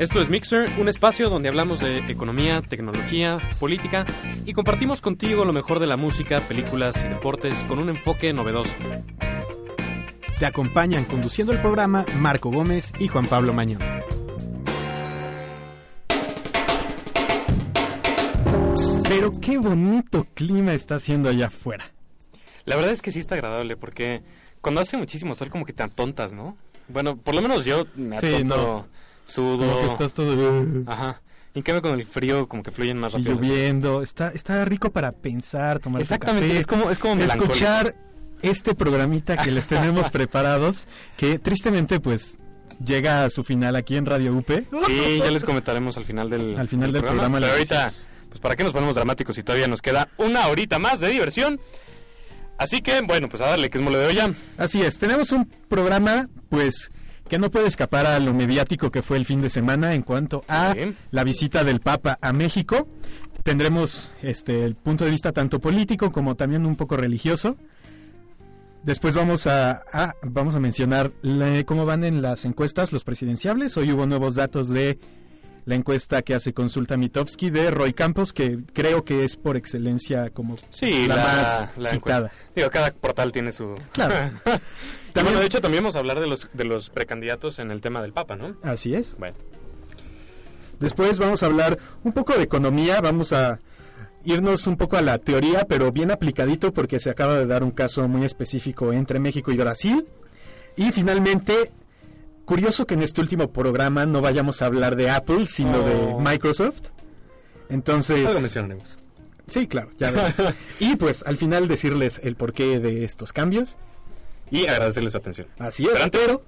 Esto es Mixer, un espacio donde hablamos de economía, tecnología, política y compartimos contigo lo mejor de la música, películas y deportes con un enfoque novedoso. Te acompañan conduciendo el programa Marco Gómez y Juan Pablo Mañón. Pero qué bonito clima está haciendo allá afuera. La verdad es que sí está agradable porque cuando hace muchísimo sol como que te atontas, ¿no? Bueno, por lo menos yo me Sí, atonto, no. Sudo. Como que estás todo Ajá. Y en cambio con el frío como que fluyen más y rápido. cosas. lloviendo. Está, está rico para pensar, tomar Exactamente, café, es como, es como escuchar este programita que les tenemos preparados, que tristemente pues llega a su final aquí en Radio UP. Sí, ya les comentaremos al final del, Al final del programa Pero ahorita, pues para qué nos ponemos dramáticos si todavía nos queda una horita más de diversión. Así que, bueno, pues a darle que es mole de olla. Así es, tenemos un programa pues que no puede escapar a lo mediático que fue el fin de semana en cuanto a la visita del Papa a México. Tendremos este el punto de vista tanto político como también un poco religioso. Después vamos a, a- vamos a mencionar la- cómo van en las encuestas los presidenciables. Hoy hubo nuevos datos de la encuesta que hace Consulta Mitofsky de Roy Campos, que creo que es por excelencia como Sí, la, la, más la citada. encuesta. Digo, cada portal tiene su... Claro. También, de hecho, también vamos a hablar de los, de los precandidatos en el tema del Papa, ¿no? Así es. Bueno. Después vamos a hablar un poco de economía, vamos a irnos un poco a la teoría, pero bien aplicadito porque se acaba de dar un caso muy específico entre México y Brasil. Y finalmente, curioso que en este último programa no vayamos a hablar de Apple, sino Oh. de Microsoft. Entonces, Algo mencionaremos. sí, claro, ya. Y pues al final decirles el porqué de estos cambios. Y agradecerles su atención. Así es, Pero pero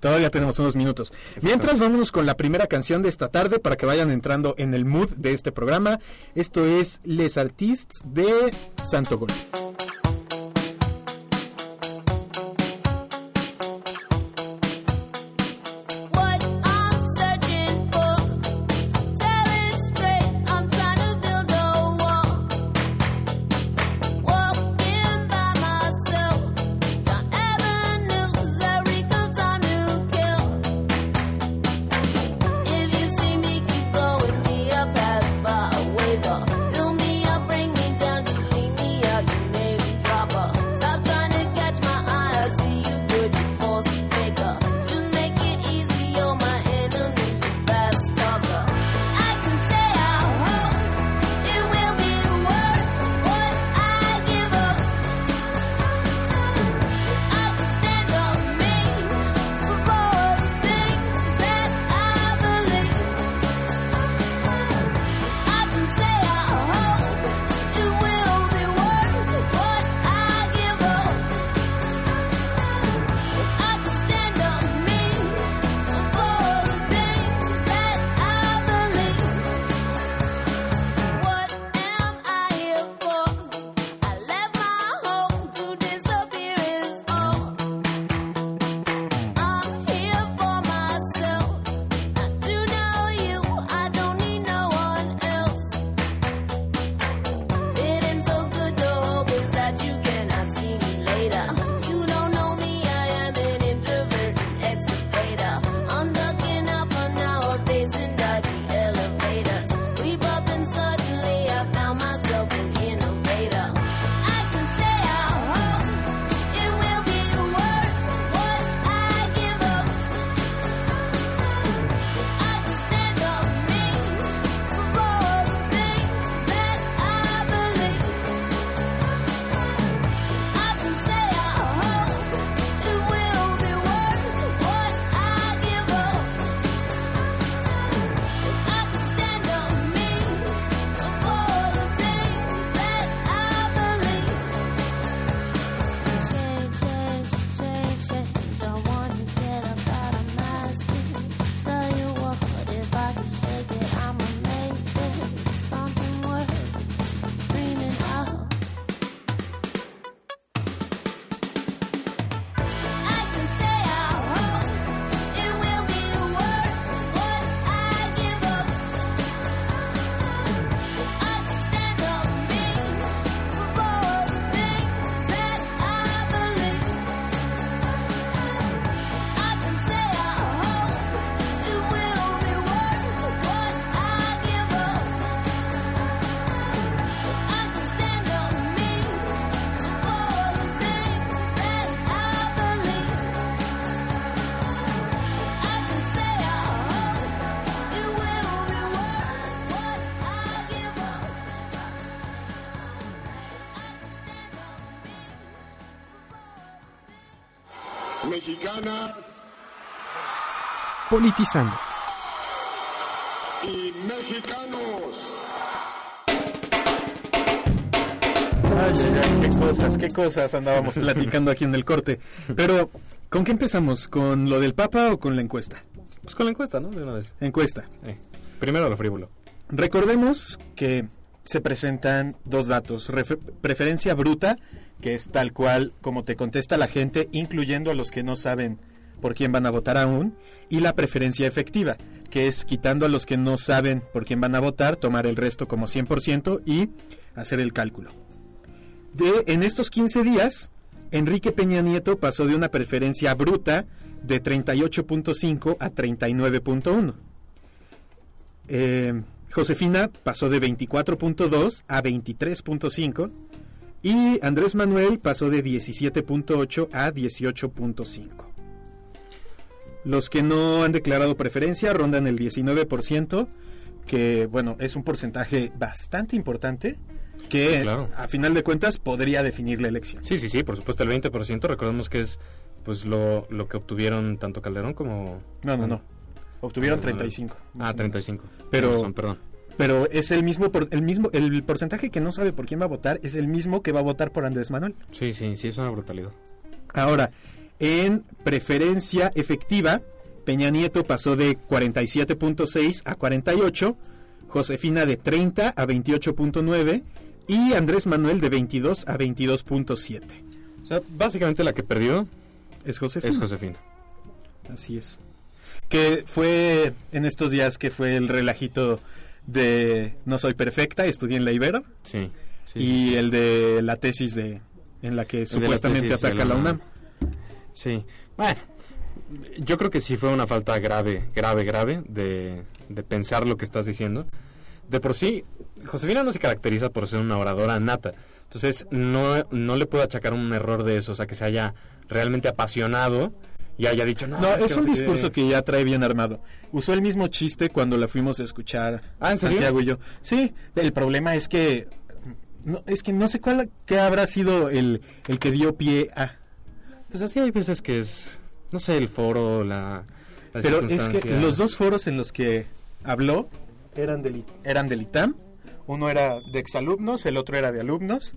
todavía tenemos unos minutos. Mientras vámonos con la primera canción de esta tarde para que vayan entrando en el mood de este programa. Esto es Les Artistes de Santo Gol. Politizando. y mexicanos. Ay, ay, ay, qué cosas, qué cosas andábamos platicando aquí en el corte. Pero, ¿con qué empezamos? ¿Con lo del Papa o con la encuesta? Pues con la encuesta, ¿no? De una vez. Encuesta. Sí. Primero lo frívolo. Recordemos que se presentan dos datos. Refe- preferencia bruta, que es tal cual como te contesta la gente, incluyendo a los que no saben por quién van a votar aún. Y la preferencia efectiva, que es quitando a los que no saben por quién van a votar, tomar el resto como 100% y hacer el cálculo. En estos 15 días, Enrique Peña Nieto pasó de una preferencia bruta de 38.5 a 39.1. Eh, Josefina pasó de 24.2 a 23.5 y Andrés Manuel pasó de 17.8 a 18.5. Los que no han declarado preferencia rondan el 19%, que bueno, es un porcentaje bastante importante que Sí, claro. a final de cuentas podría definir la elección. Sí, sí, sí, por supuesto, el 20%. Recordemos que es pues lo, lo que obtuvieron tanto Calderón como... No, no, no. Obtuvieron No, no, no. 35. más Ah, o menos. 35. Pero- razón, perdón. Pero es el mismo, por- el mismo, el porcentaje que no sabe por quién va a votar es el mismo que va a votar por Andrés Manuel. Sí, sí, sí, es una brutalidad. Ahora, en preferencia efectiva, Peña Nieto pasó de 47.6 a 48, Josefina de 30 a 28.9 y Andrés Manuel de 22 a 22.7. O sea, básicamente la que perdió Es Josefina. es Josefina. Así es. Que fue en estos días que fue el relajito de No soy perfecta, estudié en la Ibero. Sí. sí, y sí, el de la tesis de en la que la supuestamente de ataca la la UNAM. Sí. Bueno, yo creo que sí fue una falta grave, grave, grave de, de pensar lo que estás diciendo. De por sí, Josefina no se caracteriza por ser una oradora nata. Entonces, no, no le puedo achacar un error de eso. O sea, que se haya realmente apasionado y haya dicho, no, No, es, es, que un no sé qué". discurso que ya trae bien armado. Usó el mismo chiste cuando la fuimos a escuchar Ah, ¿en serio? Santiago y yo. Sí, el problema es que no, es que no sé cuál que habrá sido el, el que dio pie a. Pues así hay veces que es, no sé, el foro, la... la Pero es que los dos foros en los que habló eran del, I- eran del ITAM. Uno era de exalumnos, el otro era de alumnos.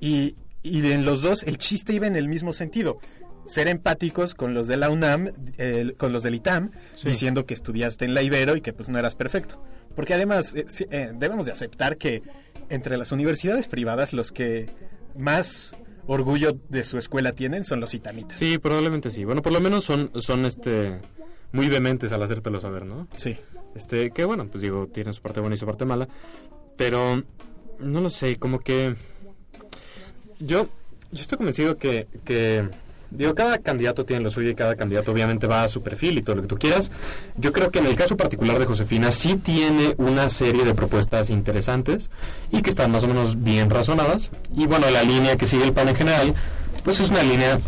Y, y en los dos el chiste iba en el mismo sentido. Ser empáticos con los de la UNAM, eh, con los del ITAM, Sí. diciendo que estudiaste en la Ibero y que pues no eras perfecto. Porque además eh, eh, debemos de aceptar que entre las universidades privadas los que más orgullo de su escuela tienen son los itamitas. Sí, probablemente sí. Bueno, por lo menos son, son este muy vehementes al hacértelo saber, ¿no? Sí. Este, que bueno, pues digo, tiene su parte buena y su parte mala. Pero, no lo sé, como que... Yo, yo estoy convencido que, que... Digo, cada candidato tiene lo suyo y cada candidato obviamente va a su perfil y todo lo que tú quieras. Yo creo que en el caso particular de Josefina sí tiene una serie de propuestas interesantes y que están más o menos bien razonadas. Y bueno, la línea que sigue el PAN en general, pues es una línea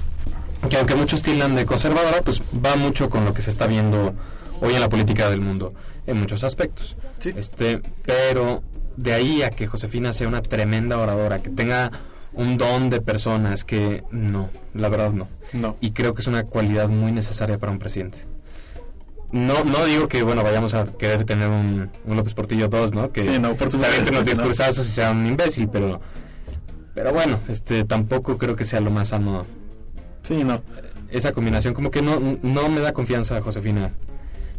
que aunque muchos tildan de conservadora, pues va mucho con lo que se está viendo hoy en la política del mundo en muchos aspectos. Sí. Este, pero de ahí a que Josefina sea una tremenda oradora, que tenga un don de personas que no, la verdad no. No. Y creo que es una cualidad muy necesaria para un presidente. No, no digo que bueno vayamos a querer tener un, un López Portillo 2, ¿no? Que Sí, no, por se supuesto que no. discursazos y sea un imbécil, pero pero bueno, este tampoco creo que sea lo más sano Sí, no. esa combinación como que no, no me da confianza a Josefina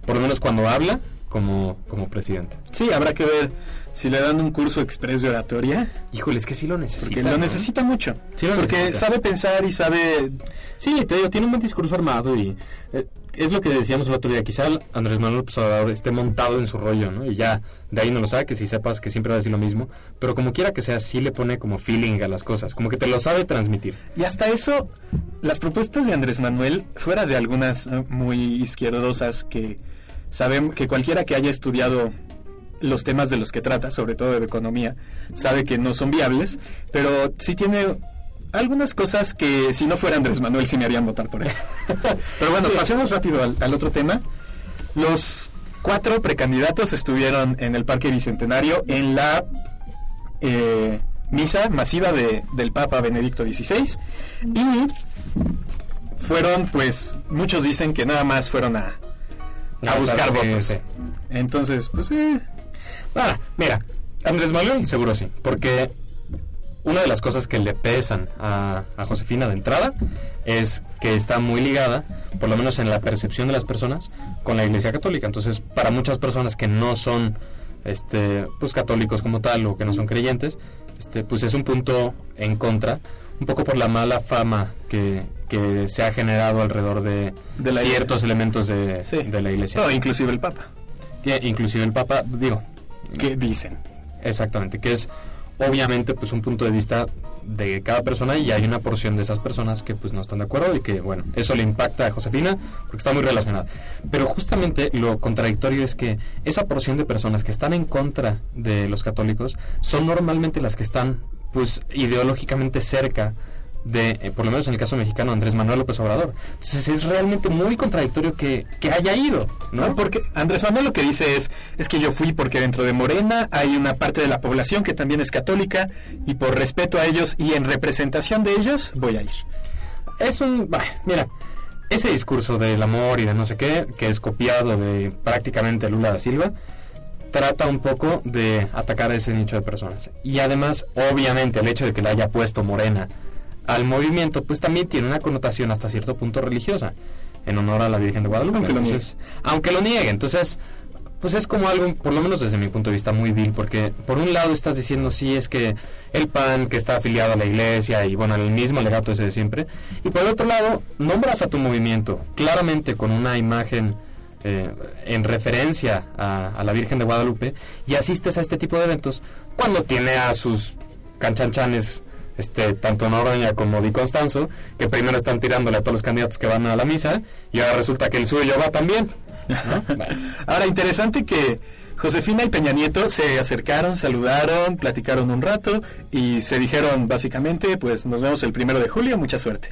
por lo menos cuando habla como, como presidente Sí, habrá que ver si le dan un curso express de oratoria, híjole es que sí lo necesita porque lo ¿no? necesita mucho. Sí lo porque necesita. sabe pensar y sabe... sí te digo tiene un buen discurso armado y eh, es lo que decíamos el otro día quizá Andrés Manuel López Obrador esté montado en su rollo ¿no? y ya de ahí no lo saques y sepas que siempre va a decir lo mismo pero como quiera que sea sí le pone como feeling a las cosas como que te lo sabe transmitir Y hasta eso, las propuestas de Andrés Manuel, fuera de algunas muy izquierdosas que saben que cualquiera que haya estudiado los temas de los que trata, sobre todo de economía, sabe que no son viables, pero sí tiene algunas cosas que si no fuera Andrés Manuel sí me harían votar por él. pero bueno, Sí. pasemos rápido al, al otro tema. Los cuatro precandidatos estuvieron en el Parque Bicentenario en la eh, misa masiva de- del Papa Benedicto XVI y fueron, pues, muchos dicen que nada más fueron a, a buscar sí, votos. sí. Entonces, pues, eh, Ah, mira, Andrés Manuel seguro sí, porque una de las cosas que le pesan a, a Josefina de entrada es que está muy ligada, por lo menos en la percepción de las personas, con la Iglesia Católica. Entonces, para muchas personas que no son este, pues católicos como tal o que no son creyentes, este, pues es un punto en contra, un poco por la mala fama que, que se ha generado alrededor de, De ciertos elementos de, sí. de la Iglesia. no, inclusive el Papa, Que inclusive el Papa, digo, que dicen. Exactamente, que es obviamente pues un punto de vista de cada persona y hay una porción de esas personas que pues no están de acuerdo y que bueno, eso le impacta a Josefina porque está muy relacionada. Pero justamente lo contradictorio es que esa porción de personas que están en contra de los católicos son normalmente las que están pues ideológicamente cerca de, eh, por lo menos en el caso mexicano, Andrés Manuel López Obrador. Entonces es realmente muy contradictorio que, que haya ido, ¿no? ¿no? Porque Andrés Manuel lo que dice es, es que yo fui porque dentro de Morena hay una parte de la población que también es católica y por respeto a ellos y en representación de ellos voy a ir. es un... bah, mira, ese discurso del amor y de no sé qué, que es copiado de prácticamente Lula da Silva, trata un poco de atacar a ese nicho de personas. Y además, obviamente, el hecho de que le haya puesto Morena al movimiento, pues también tiene una connotación hasta cierto punto religiosa, en honor a la Virgen de Guadalupe. Aunque lo Entonces, aunque lo niegue. Entonces, pues es como algo, por lo menos desde mi punto de vista, muy vil, porque por un lado estás diciendo, sí, es que el PAN que está afiliado a la iglesia y bueno, el mismo legato ese de siempre, y por el otro lado, nombras a tu movimiento claramente con una imagen eh, en referencia a, a la Virgen de Guadalupe y asistes a este tipo de eventos cuando tiene a sus canchanchanes este, tanto Noroña como Di Constanzo, que primero están tirándole a todos los candidatos que van a la misa y ahora resulta que el suyo va también. ¿no? Bueno. Ahora, interesante que Josefina y Peña Nieto se acercaron, saludaron, platicaron un rato y se dijeron básicamente, pues nos vemos el primero de julio, mucha suerte.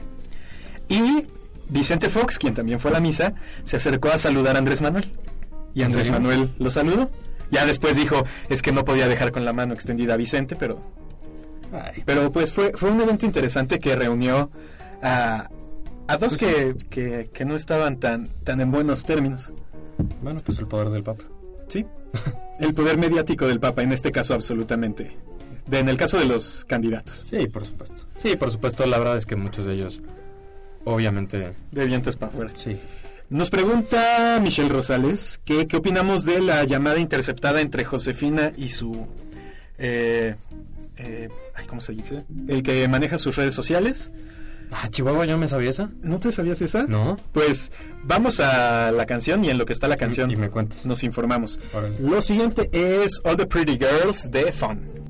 Y Vicente Fox, quien también fue a la misa, se acercó a saludar a Andrés Manuel. Y ¿En Andrés? Manuel lo saludó. Ya después dijo, es que no podía dejar con la mano extendida a Vicente, pero Ay, pero pues fue, fue un evento interesante que reunió a, a dos que, que, que no estaban tan, tan en buenos términos. bueno, pues el poder del Papa. Sí. El poder mediático del Papa, en este caso absolutamente. De, en el caso de los candidatos. Sí, por supuesto. Sí, por supuesto, la verdad es que muchos de ellos, obviamente, De vientos para afuera. sí. Nos pregunta Michelle Rosales que, qué opinamos de la llamada interceptada entre Josefina y su... eh, eh, ay, ¿Cómo se dice? El que maneja sus redes sociales. Ah, Chihuahua, ¿yo me sabía esa? ¿No te sabías esa? No. Pues vamos a la canción y en lo que está la canción Y me cuentas. nos informamos. Órale. Lo siguiente es All the Pretty Girls de Fun.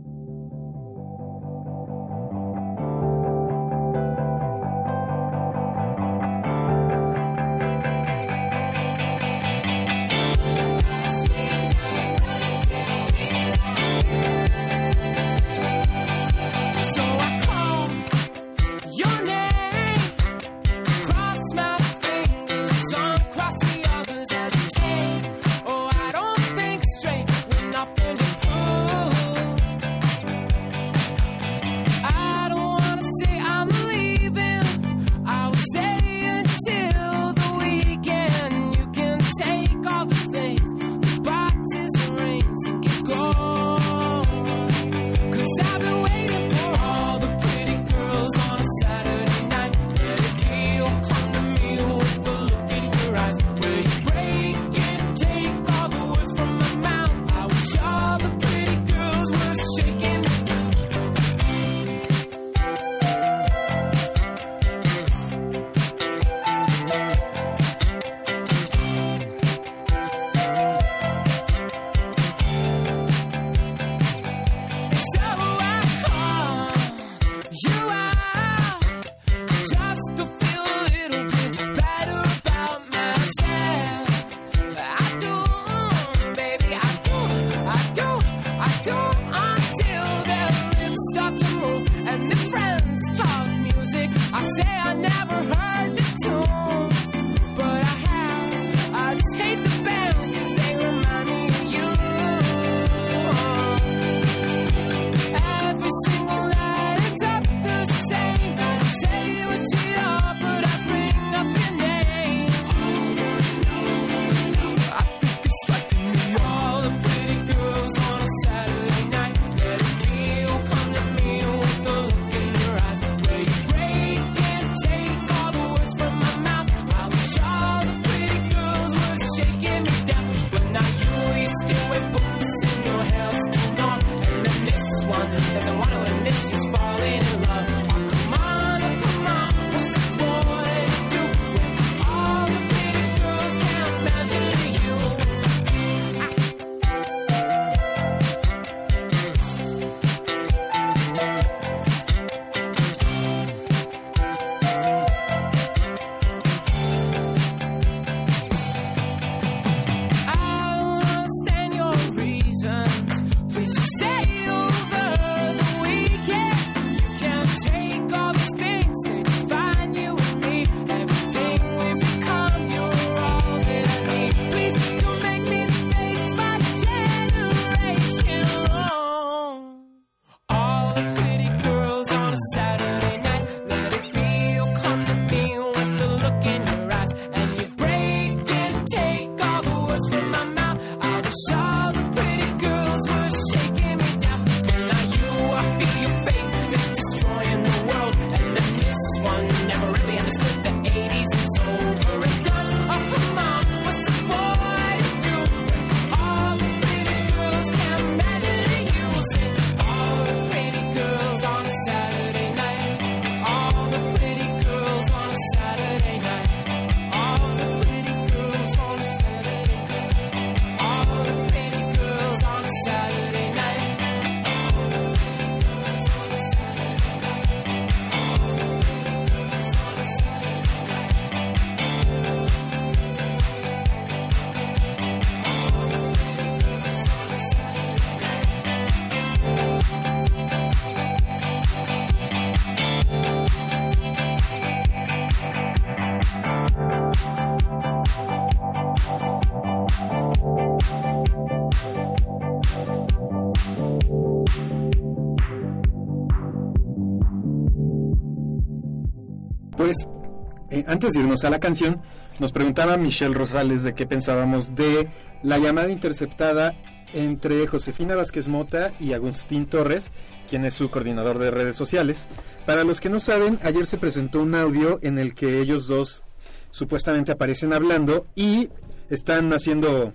Antes de irnos a la canción, nos preguntaba Michelle Rosales de qué pensábamos de la llamada interceptada entre Josefina Vázquez Mota y Agustín Torres, quien es su coordinador de redes sociales. Para los que no saben, ayer se presentó un audio en el que ellos dos supuestamente aparecen hablando y están haciendo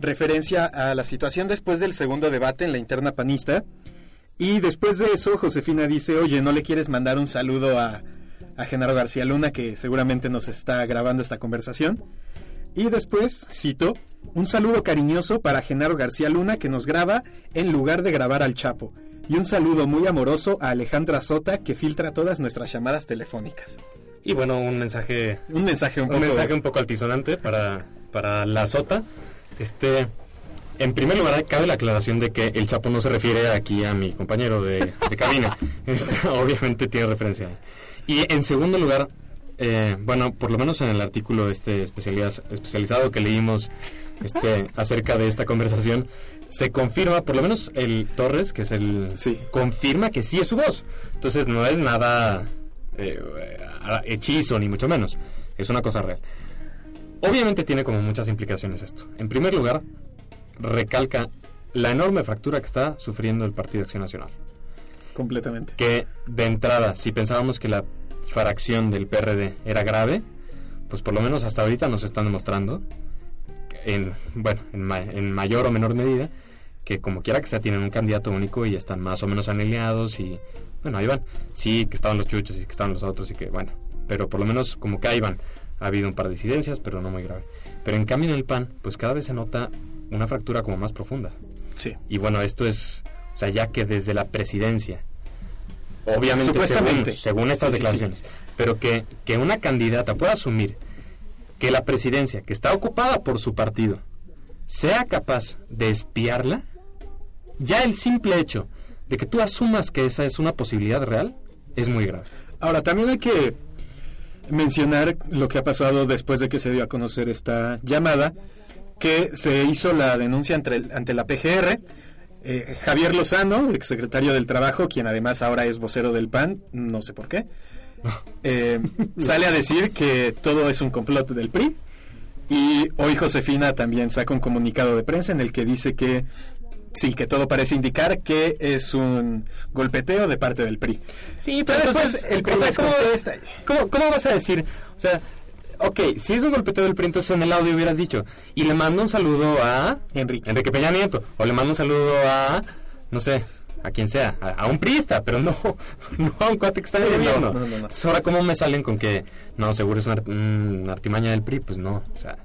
referencia a la situación después del segundo debate en la interna panista. Y después de eso, Josefina dice, oye, ¿no le quieres mandar un saludo a, a Genaro García Luna, que seguramente nos está grabando esta conversación? Y después, cito, un saludo cariñoso para Genaro García Luna, que nos graba en lugar de grabar al Chapo. Y un saludo muy amoroso a Alejandra Sota, que filtra todas nuestras llamadas telefónicas. Y bueno, un mensaje Un mensaje un un poco... mensaje un poco altisonante para, para la sota. Este, en primer lugar, cabe la aclaración de que el Chapo no se refiere aquí a mi compañero de, de cabina. Este, obviamente tiene referencia. Y en segundo lugar, eh, bueno, por lo menos en el artículo este especializ- especializado que leímos este, acerca de esta conversación, se confirma, por lo menos el Torres, que es el... Sí. Confirma que sí es su voz. Entonces no es nada eh, eh, hechizo, ni mucho menos. Es una cosa real. Obviamente tiene como muchas implicaciones esto. En primer lugar, recalca la enorme fractura que está sufriendo el Partido Acción Nacional. Completamente. Que de entrada, si pensábamos que la fracción del PRD era grave, pues por lo menos hasta ahorita nos están demostrando, en, bueno, en, ma- en mayor o menor medida, que como quiera que sea, tienen un candidato único y están más o menos alineados y, bueno, ahí van. Sí, que estaban los chuchos y que estaban los otros y que, bueno, pero por lo menos como que ahí van. Ha habido un par de disidencias, pero no muy grave. Pero en cambio en el PAN, pues cada vez se nota una fractura como más profunda. Sí. Y bueno, esto es, o sea, ya que desde la presidencia, obviamente Supuestamente. según, según estas Sí, sí, sí. declaraciones, pero que, que una candidata pueda asumir que la presidencia, que está ocupada por su partido, sea capaz de espiarla, ya el simple hecho de que tú asumas que esa es una posibilidad real, es muy grave. Ahora, también hay que mencionar lo que ha pasado después de que se dio a conocer esta llamada, que se hizo la denuncia ante, el- ante la PGR. Eh, Javier Lozano, exsecretario del Trabajo, quien además ahora es vocero del PAN, no sé por qué, eh, sale a decir que todo es un complot del PRI. Y hoy Josefina también saca un comunicado de prensa en el que dice que sí, que todo parece indicar que es un golpeteo de parte del PRI. Sí, pero después el PRI les contesta. ¿cómo, ¿Cómo vas a decir? O sea, ok, si es un golpeteo del PRI, entonces en el audio hubieras dicho, y le mando un saludo a Enrique. Enrique Peña Nieto, o le mando un saludo a, no sé, a quien sea, a, a un priista, pero no, no a un cuate que está Sí, el no, no, no. Entonces ahora, ¿cómo me salen con que, no, seguro es una, una artimaña del PRI? Pues no, o sea,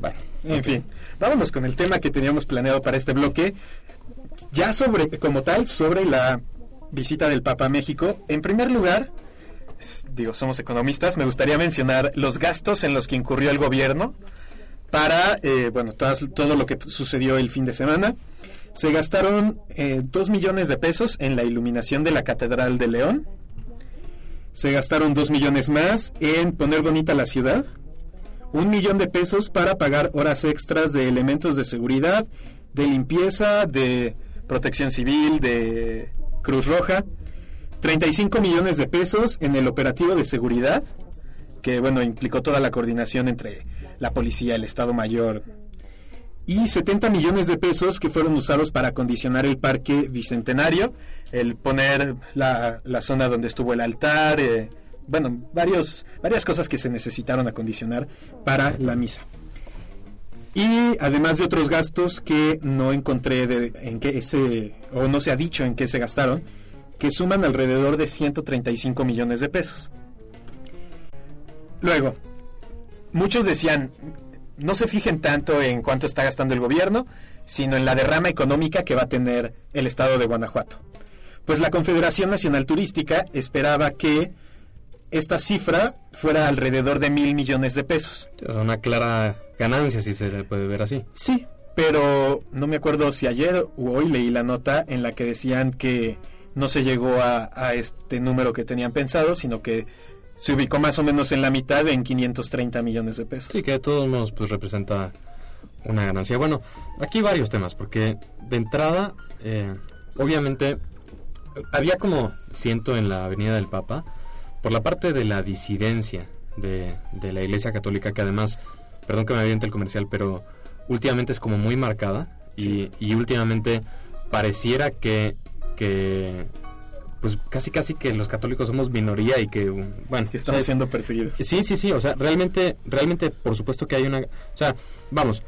bueno. En fin, vámonos con el tema que teníamos planeado para este bloque. Ya sobre, como tal, sobre la visita del Papa a México. En primer lugar, digo, somos economistas, me gustaría mencionar los gastos en los que incurrió el gobierno para, eh, bueno, todas- todo lo que sucedió el fin de semana. Se gastaron eh, dos millones de pesos en la iluminación de la Catedral de León. Se gastaron dos millones más en poner bonita la ciudad un millón de pesos para pagar horas extras de elementos de seguridad, de limpieza, de protección civil, de Cruz Roja, 35 millones de pesos en el operativo de seguridad, que bueno, implicó toda la coordinación entre la policía, el Estado Mayor, y 70 millones de pesos que fueron usados para acondicionar el parque bicentenario, el poner la, la zona donde estuvo el altar, eh, bueno, varios, varias cosas que se necesitaron acondicionar para la misa. Y además de otros gastos que no encontré de, en qué ese, o no se ha dicho en qué se gastaron, que suman alrededor de 135 millones de pesos. Luego, muchos decían, no se fijen tanto en cuánto está gastando el gobierno, sino en la derrama económica que va a tener el estado de Guanajuato. Pues la Confederación Nacional Turística esperaba que esta cifra fuera alrededor de mil millones de pesos. Es una clara ganancia, si se le puede ver así. Sí, pero no me acuerdo si ayer o hoy leí la nota en la que decían que no se llegó a, a este número que tenían pensado, sino que se ubicó más o menos en la mitad en 530 millones de pesos. Sí, que de todos modos pues representa una ganancia. Bueno, aquí varios temas, porque de entrada, eh, obviamente, había como, siento en la Avenida del Papa, por la parte de la disidencia de, de la Iglesia Católica, que además, perdón que me aviente el comercial, pero últimamente es como muy marcada y, y últimamente pareciera que, que pues casi casi que los católicos somos minoría y que, bueno, Que estamos o sea, siendo perseguidos. Sí, sí, sí, o sea, realmente, realmente, por supuesto que hay una, o sea, vamos,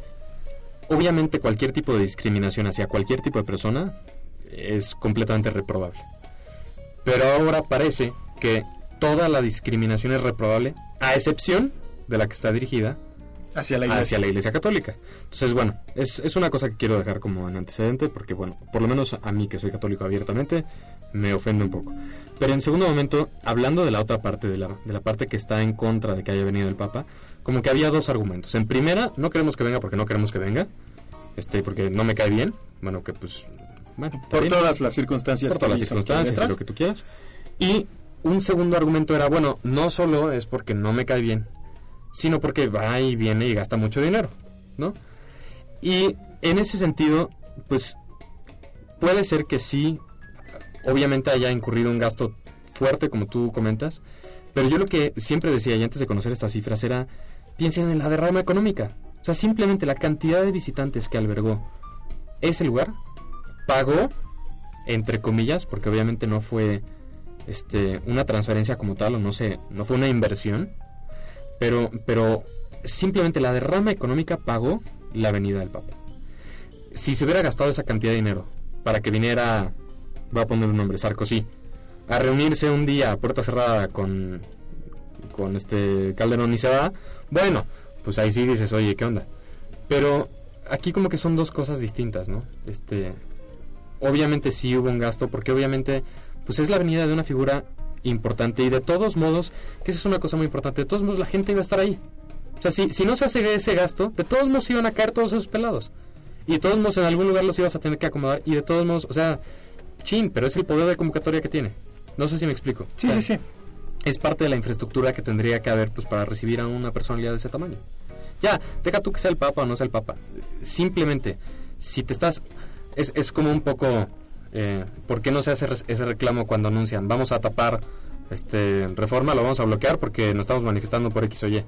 obviamente cualquier tipo de discriminación hacia cualquier tipo de persona es completamente reprobable. Pero ahora parece que toda la discriminación es reprobable, a excepción de la que está dirigida Hacia la iglesia. hacia la Iglesia Católica. Entonces, bueno, es, es una cosa que quiero dejar como en antecedente, porque, bueno, por lo menos a mí que soy católico abiertamente, me ofende un poco. Pero en segundo momento, hablando de la otra parte, de la, de la parte que está en contra de que haya venido el Papa, como que había dos argumentos. En primera, no queremos que venga porque no queremos que venga, este, porque no me cae bien. Bueno, que pues, bueno, Por bien todas las circunstancias. por todas las circunstancias lo que tú quieras. Y un segundo argumento era, bueno, no solo es porque no me cae bien, sino porque va y viene y gasta mucho dinero, ¿no? Y en ese sentido, pues puede ser que sí, obviamente haya incurrido un gasto fuerte, como tú comentas, pero yo lo que siempre decía, y antes de conocer estas cifras, era, piensen en la derrama económica. O sea, simplemente la cantidad de visitantes que albergó ese lugar pagó, entre comillas, porque obviamente no fue este, una transferencia como tal, o no sé, no fue una inversión, pero, pero simplemente la derrama económica pagó la venida del Papa. Si se hubiera gastado esa cantidad de dinero para que viniera, voy a poner un nombre, Sarkozy, a reunirse un día a puerta cerrada con, con este Calderón y se va, bueno, pues ahí sí dices, oye, ¿qué onda? Pero aquí como que son dos cosas distintas, ¿no? Este, obviamente sí hubo un gasto, porque obviamente pues es la venida de una figura importante y de todos modos, que esa es una cosa muy importante, de todos modos la gente iba a estar ahí. O sea, si, si no se hace ese gasto, de todos modos iban a caer todos esos pelados. Y de todos modos en algún lugar los ibas a tener que acomodar y de todos modos, o sea, chin, pero es el poder de convocatoria que tiene. No sé si me explico. Sí, O sea, sí, sí. es parte de la infraestructura que tendría que haber pues para recibir a una personalidad de ese tamaño. Ya, deja tú que sea el Papa o no sea el Papa. Simplemente, si te estás... Es, es como un poco... Eh, ¿Por qué no se hace ese reclamo cuando anuncian vamos a tapar este reforma, lo vamos a bloquear porque nos estamos manifestando por X o Y?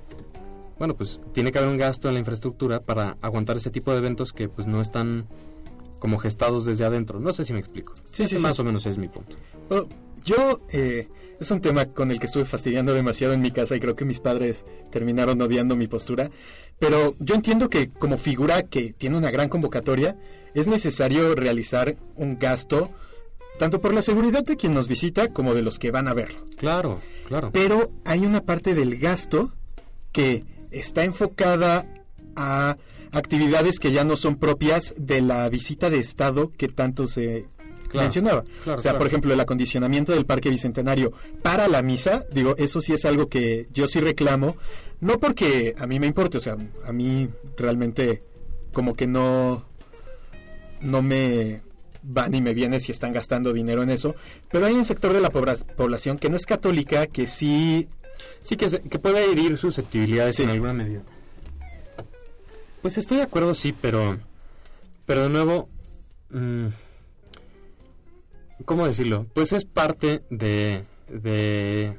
Bueno, pues tiene que haber un gasto en la infraestructura para aguantar ese tipo de eventos que pues no están como gestados desde adentro. No sé si me explico. Sí, Ese sí. Más o menos es mi punto. Bueno, yo, eh, es un tema con el que estuve fastidiando demasiado en mi casa y creo que mis padres terminaron odiando mi postura. Pero yo entiendo que como figura que tiene una gran convocatoria, es necesario realizar un gasto tanto por la seguridad de quien nos visita como de los que van a verlo. Claro, claro. Pero hay una parte del gasto que está enfocada a actividades que ya no son propias de la visita de Estado que tanto se Claro, mencionaba. claro, o sea, claro. por ejemplo, el acondicionamiento del Parque Bicentenario para la misa, digo, eso sí es algo que yo sí reclamo, no porque a mí me importe, o sea, a mí realmente como que no no me va ni me viene si están gastando dinero en eso, pero hay un sector de la población que no es católica que sí Sí, que, se- que puede herir susceptibilidades Sí. en alguna medida. Pues estoy de acuerdo, sí, pero. Pero de nuevo. mm, ¿Cómo decirlo? Pues es parte de. de.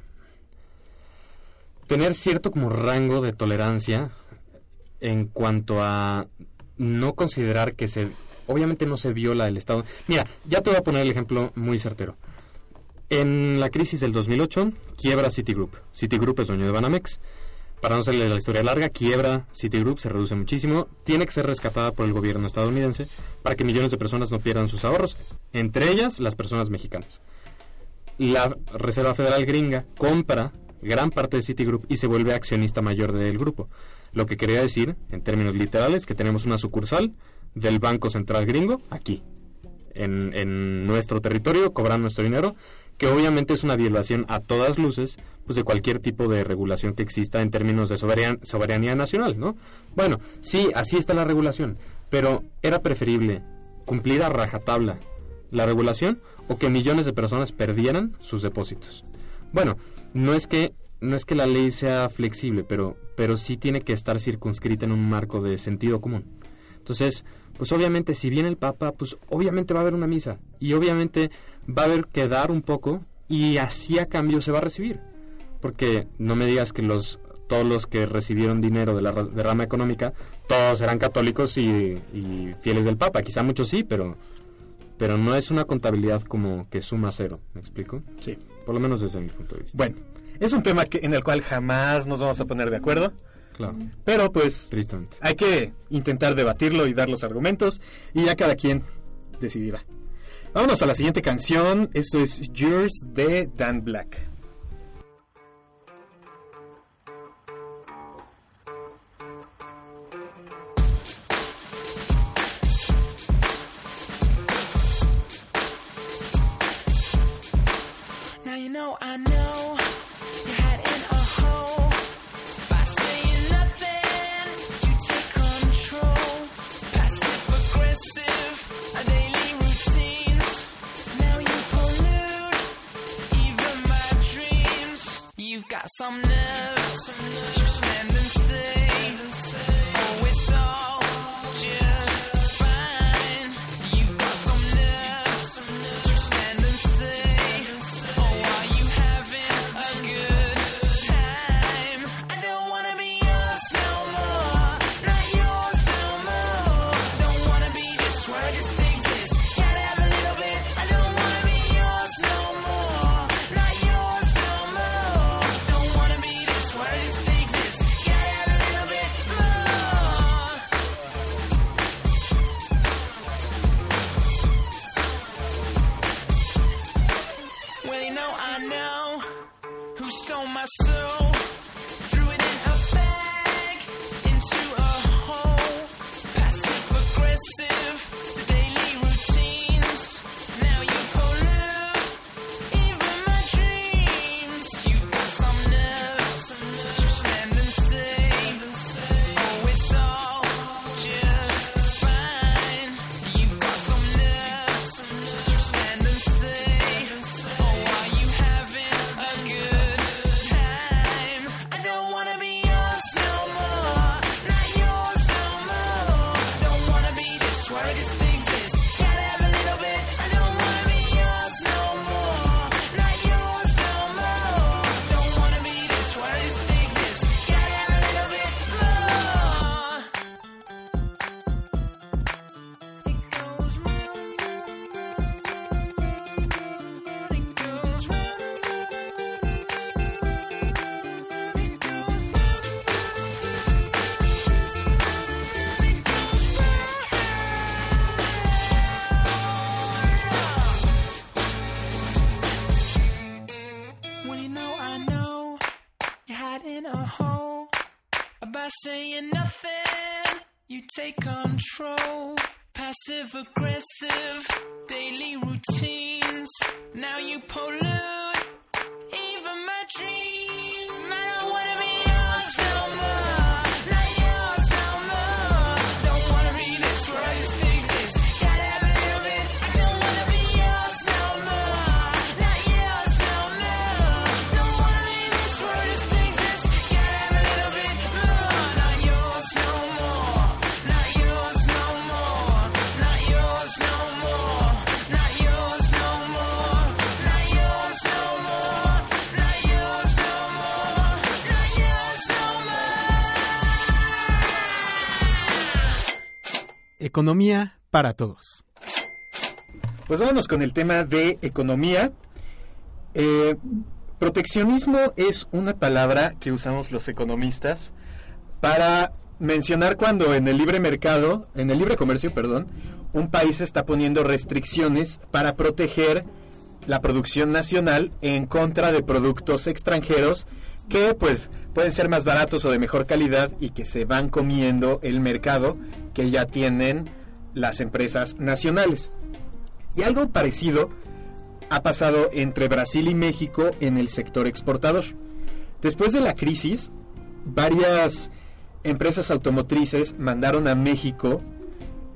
tener cierto como rango de tolerancia en cuanto a no considerar que se. Obviamente no se viola el Estado. Mira, ya te voy a poner el ejemplo muy certero. En la crisis del 2008, quiebra Citigroup. Citigroup es dueño de Banamex. Para no de la historia larga, quiebra Citigroup, se reduce muchísimo. Tiene que ser rescatada por el gobierno estadounidense para que millones de personas no pierdan sus ahorros, entre ellas las personas mexicanas. La Reserva Federal gringa compra gran parte de Citigroup y se vuelve accionista mayor del grupo. Lo que quería decir, en términos literales, que tenemos una sucursal del Banco Central gringo aquí, en, en nuestro territorio, cobran nuestro dinero, que obviamente es una violación a todas luces pues de cualquier tipo de regulación que exista en términos de soberan- soberanía nacional, ¿no? Bueno, sí, así está la regulación, pero era preferible cumplir a rajatabla la regulación o que millones de personas perdieran sus depósitos. Bueno, no es que no es que la ley sea flexible, pero pero sí tiene que estar circunscrita en un marco de sentido común. Entonces, pues obviamente si viene el Papa, pues obviamente va a haber una misa y obviamente va a haber que dar un poco y así a cambio se va a recibir. Porque no me digas que los todos los que recibieron dinero de la ra- derrama económica, todos eran católicos y, y fieles del Papa. Quizá muchos sí, pero, pero no es una contabilidad como que suma cero, ¿me explico? Sí. Por lo menos desde mi punto de vista. Bueno, es un tema que, en el cual jamás nos vamos a poner de acuerdo, Claro, pero pues tristemente. hay que intentar debatirlo y dar los argumentos y ya cada quien decidirá. Vámonos a la siguiente canción. Esto es Yours de Dan Black. Now you know I know Some nerves. Economía para todos. Pues vámonos con el tema de economía. Eh, proteccionismo es una palabra que usamos los economistas para mencionar cuando en el libre mercado, en el libre comercio, perdón, un país está poniendo restricciones para proteger la producción nacional en contra de productos extranjeros que pues pueden ser más baratos o de mejor calidad y que se van comiendo el mercado que ya tienen las empresas nacionales. Y algo parecido ha pasado entre Brasil y México en el sector exportador. Después de la crisis, varias empresas automotrices mandaron a México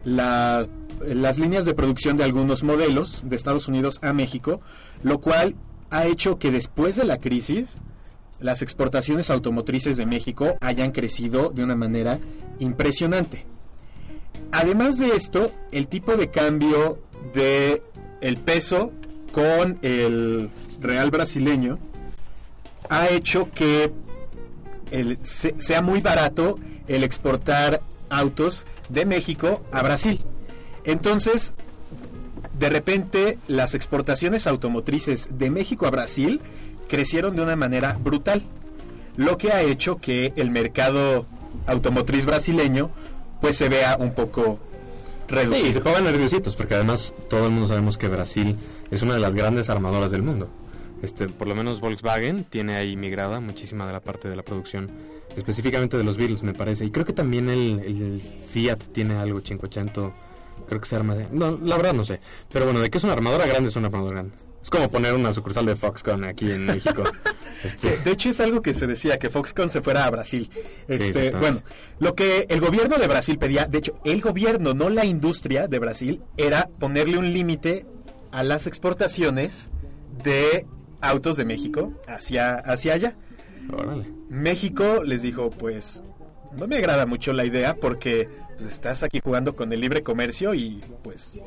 la- las líneas de producción de algunos modelos de Estados Unidos a México, lo cual ha hecho que después de la crisis las exportaciones automotrices de México hayan crecido de una manera impresionante. Además de esto, el tipo de cambio de el peso con el real brasileño ha hecho que el- se- sea muy barato el exportar autos de México a Brasil. Entonces, de repente, las exportaciones automotrices de México a Brasil crecieron de una manera brutal, lo que ha hecho que el mercado automotriz brasileño pues se vea un poco reducido. Sí, se pongan nerviositos, porque además todo el mundo sabemos que Brasil es una de las grandes armadoras del mundo. Este, por lo menos Volkswagen tiene ahí migrada muchísima de la parte de la producción, específicamente de los Beatles, me parece. Y creo que también el, el Fiat tiene algo 580, creo que se arma de... No, la verdad no sé. Pero bueno, de que es una armadora grande, es una armadora grande. Es como poner una sucursal de Foxconn aquí en México. Este, De hecho es algo que se decía que Foxconn se fuera a Brasil. Este, bueno, lo que el gobierno de Brasil pedía, de hecho, el gobierno, no la industria de Brasil, era ponerle un límite a las exportaciones de autos de México hacia hacia allá. órale. México les dijo, pues no me agrada mucho la idea porque pues, estás aquí jugando con el libre comercio y pues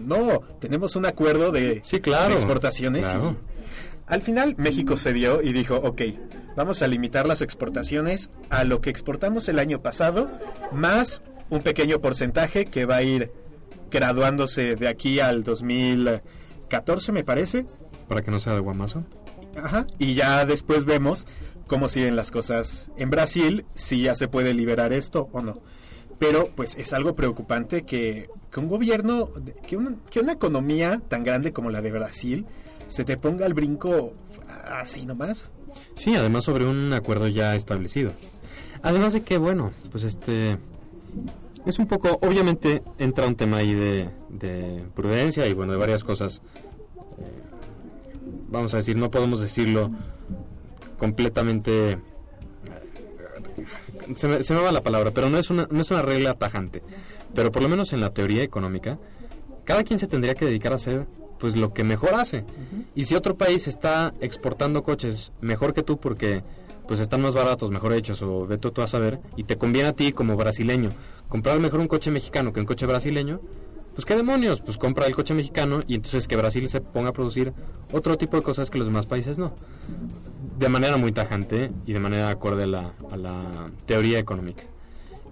no, tenemos un acuerdo de, Sí, claro. de exportaciones. y al final México cedió y dijo, ok, vamos a limitar las exportaciones a lo que exportamos el año pasado, más un pequeño porcentaje que va a ir graduándose de aquí al 2014, me parece. Para que no sea de guamazo. Ajá. Y ya después vemos cómo siguen las cosas en Brasil, si ya se puede liberar esto o no. Pero pues es algo preocupante que, que un gobierno, que una, que una economía tan grande como la de Brasil se te ponga al brinco así nomás. Sí, además sobre un acuerdo ya establecido. Además de que, bueno, pues este... Es un poco, obviamente entra un tema ahí de, de prudencia y bueno, de varias cosas. Eh, vamos a decir, no podemos decirlo completamente... Se me, se me va la palabra, pero no es, una, no es una regla tajante. Pero por lo menos en la teoría económica, cada quien se tendría que dedicar a hacer pues lo que mejor hace. Y si otro país está exportando coches mejor que tú porque pues están más baratos, mejor hechos o vete tú a saber y te conviene a ti como brasileño comprar mejor un coche mexicano que un coche brasileño, pues qué demonios, pues compra el coche mexicano y entonces que Brasil se ponga a producir otro tipo de cosas que los demás países no. De manera muy tajante y de manera acorde a la, a la teoría económica.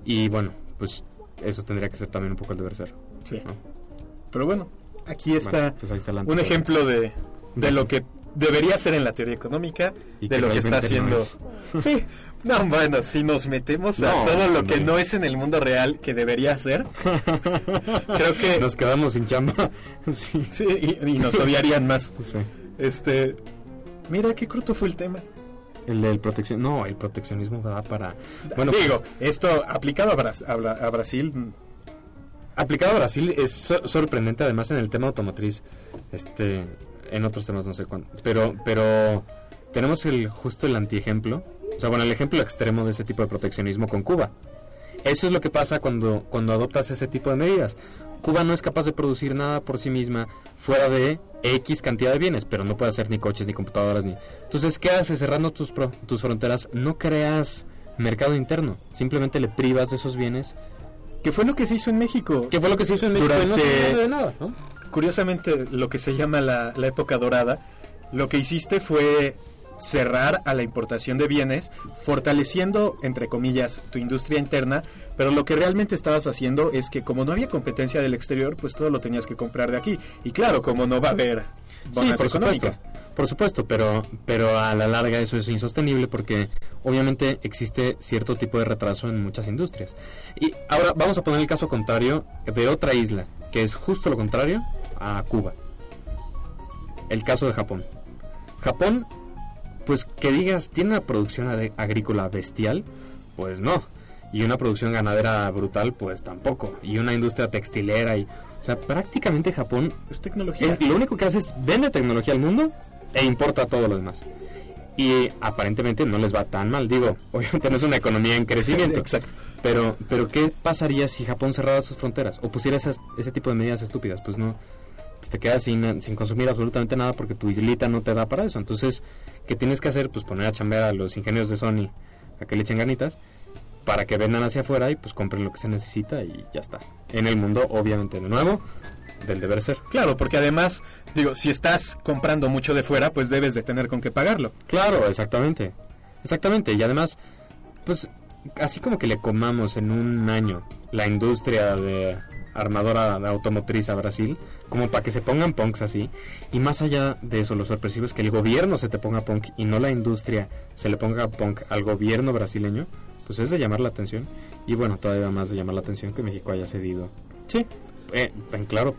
Y bueno, pues eso tendría que ser también un poco el deber ser. Sí. ¿no? Pero bueno, aquí está Bueno, pues está un ejemplo de, de lo que debería ser en la teoría económica, Y de que lo que está haciendo. no Sí, no, bueno, si nos metemos a No, todo lo que no es en el mundo real que debería ser, creo que Nos quedamos sin chamba. sí. sí, y, y nos odiarían más. Sí. Este, mira qué corto fue el tema. El del protección. No, el proteccionismo va para. Bueno, pues, Digo, esto aplicado a, Bra- a Brasil, mm, aplicado a Brasil es sor- sorprendente, además en el tema automotriz. Este. En otros temas no sé cuándo. Pero, pero tenemos el justo el antiejemplo. O sea, bueno, el ejemplo extremo de ese tipo de proteccionismo con Cuba. Eso es lo que pasa cuando, cuando adoptas ese tipo de medidas. Cuba no es capaz de producir nada por sí misma fuera de X cantidad de bienes, pero no puede hacer ni coches ni computadoras ni. Entonces, ¿qué haces cerrando tus, pro- tus fronteras? No creas mercado interno, simplemente le privas de esos bienes. que fue lo que se hizo en México. ¿Qué fue lo que se hizo en México? No de nada, ¿no? Curiosamente, lo que se llama la, la época dorada, lo que hiciste fue cerrar a la importación de bienes, fortaleciendo, entre comillas, tu industria interna, pero lo que realmente estabas haciendo es que como no había competencia del exterior, pues todo lo tenías que comprar de aquí. Y claro, como no va a haber Sí, por económica. supuesto. Por supuesto, pero, pero a la larga eso es insostenible porque obviamente existe cierto tipo de retraso en muchas industrias. Y ahora vamos a poner el caso contrario de otra isla, que es justo lo contrario a Cuba. El caso de Japón. Japón, pues que digas, tiene una producción agrícola bestial, pues no. Y una producción ganadera brutal, pues tampoco. Y una industria textilera y... O sea, prácticamente Japón Es tecnología. es, lo único que hace es vende tecnología al mundo e importa todo lo demás. Y aparentemente no les va tan mal. Digo, obviamente no es una economía en crecimiento. Exacto. Pero, pero ¿qué pasaría si Japón cerrara sus fronteras o pusiera esas, ese tipo de medidas estúpidas? Pues no, pues te quedas sin, sin consumir absolutamente nada porque tu islita no te da para eso. Entonces, ¿qué tienes que hacer? Pues poner a chambear a los ingenieros de Sony a que le echen ganitas para que vendan hacia afuera y pues compren lo que se necesita y ya está. En el mundo, obviamente, de nuevo, del deber ser. Claro, porque además, digo, si estás comprando mucho de fuera, pues debes de tener con qué pagarlo. Claro, exactamente. Exactamente. Y además, pues así como que le comamos en un año la industria de armadora de automotriz a Brasil, como para que se pongan punks así, y más allá de eso, lo sorpresivo es que el gobierno se te ponga punk y no la industria se le ponga punk al gobierno brasileño, pues es de llamar la atención, y bueno, todavía más de llamar la atención que México haya cedido, sí, eh, en claro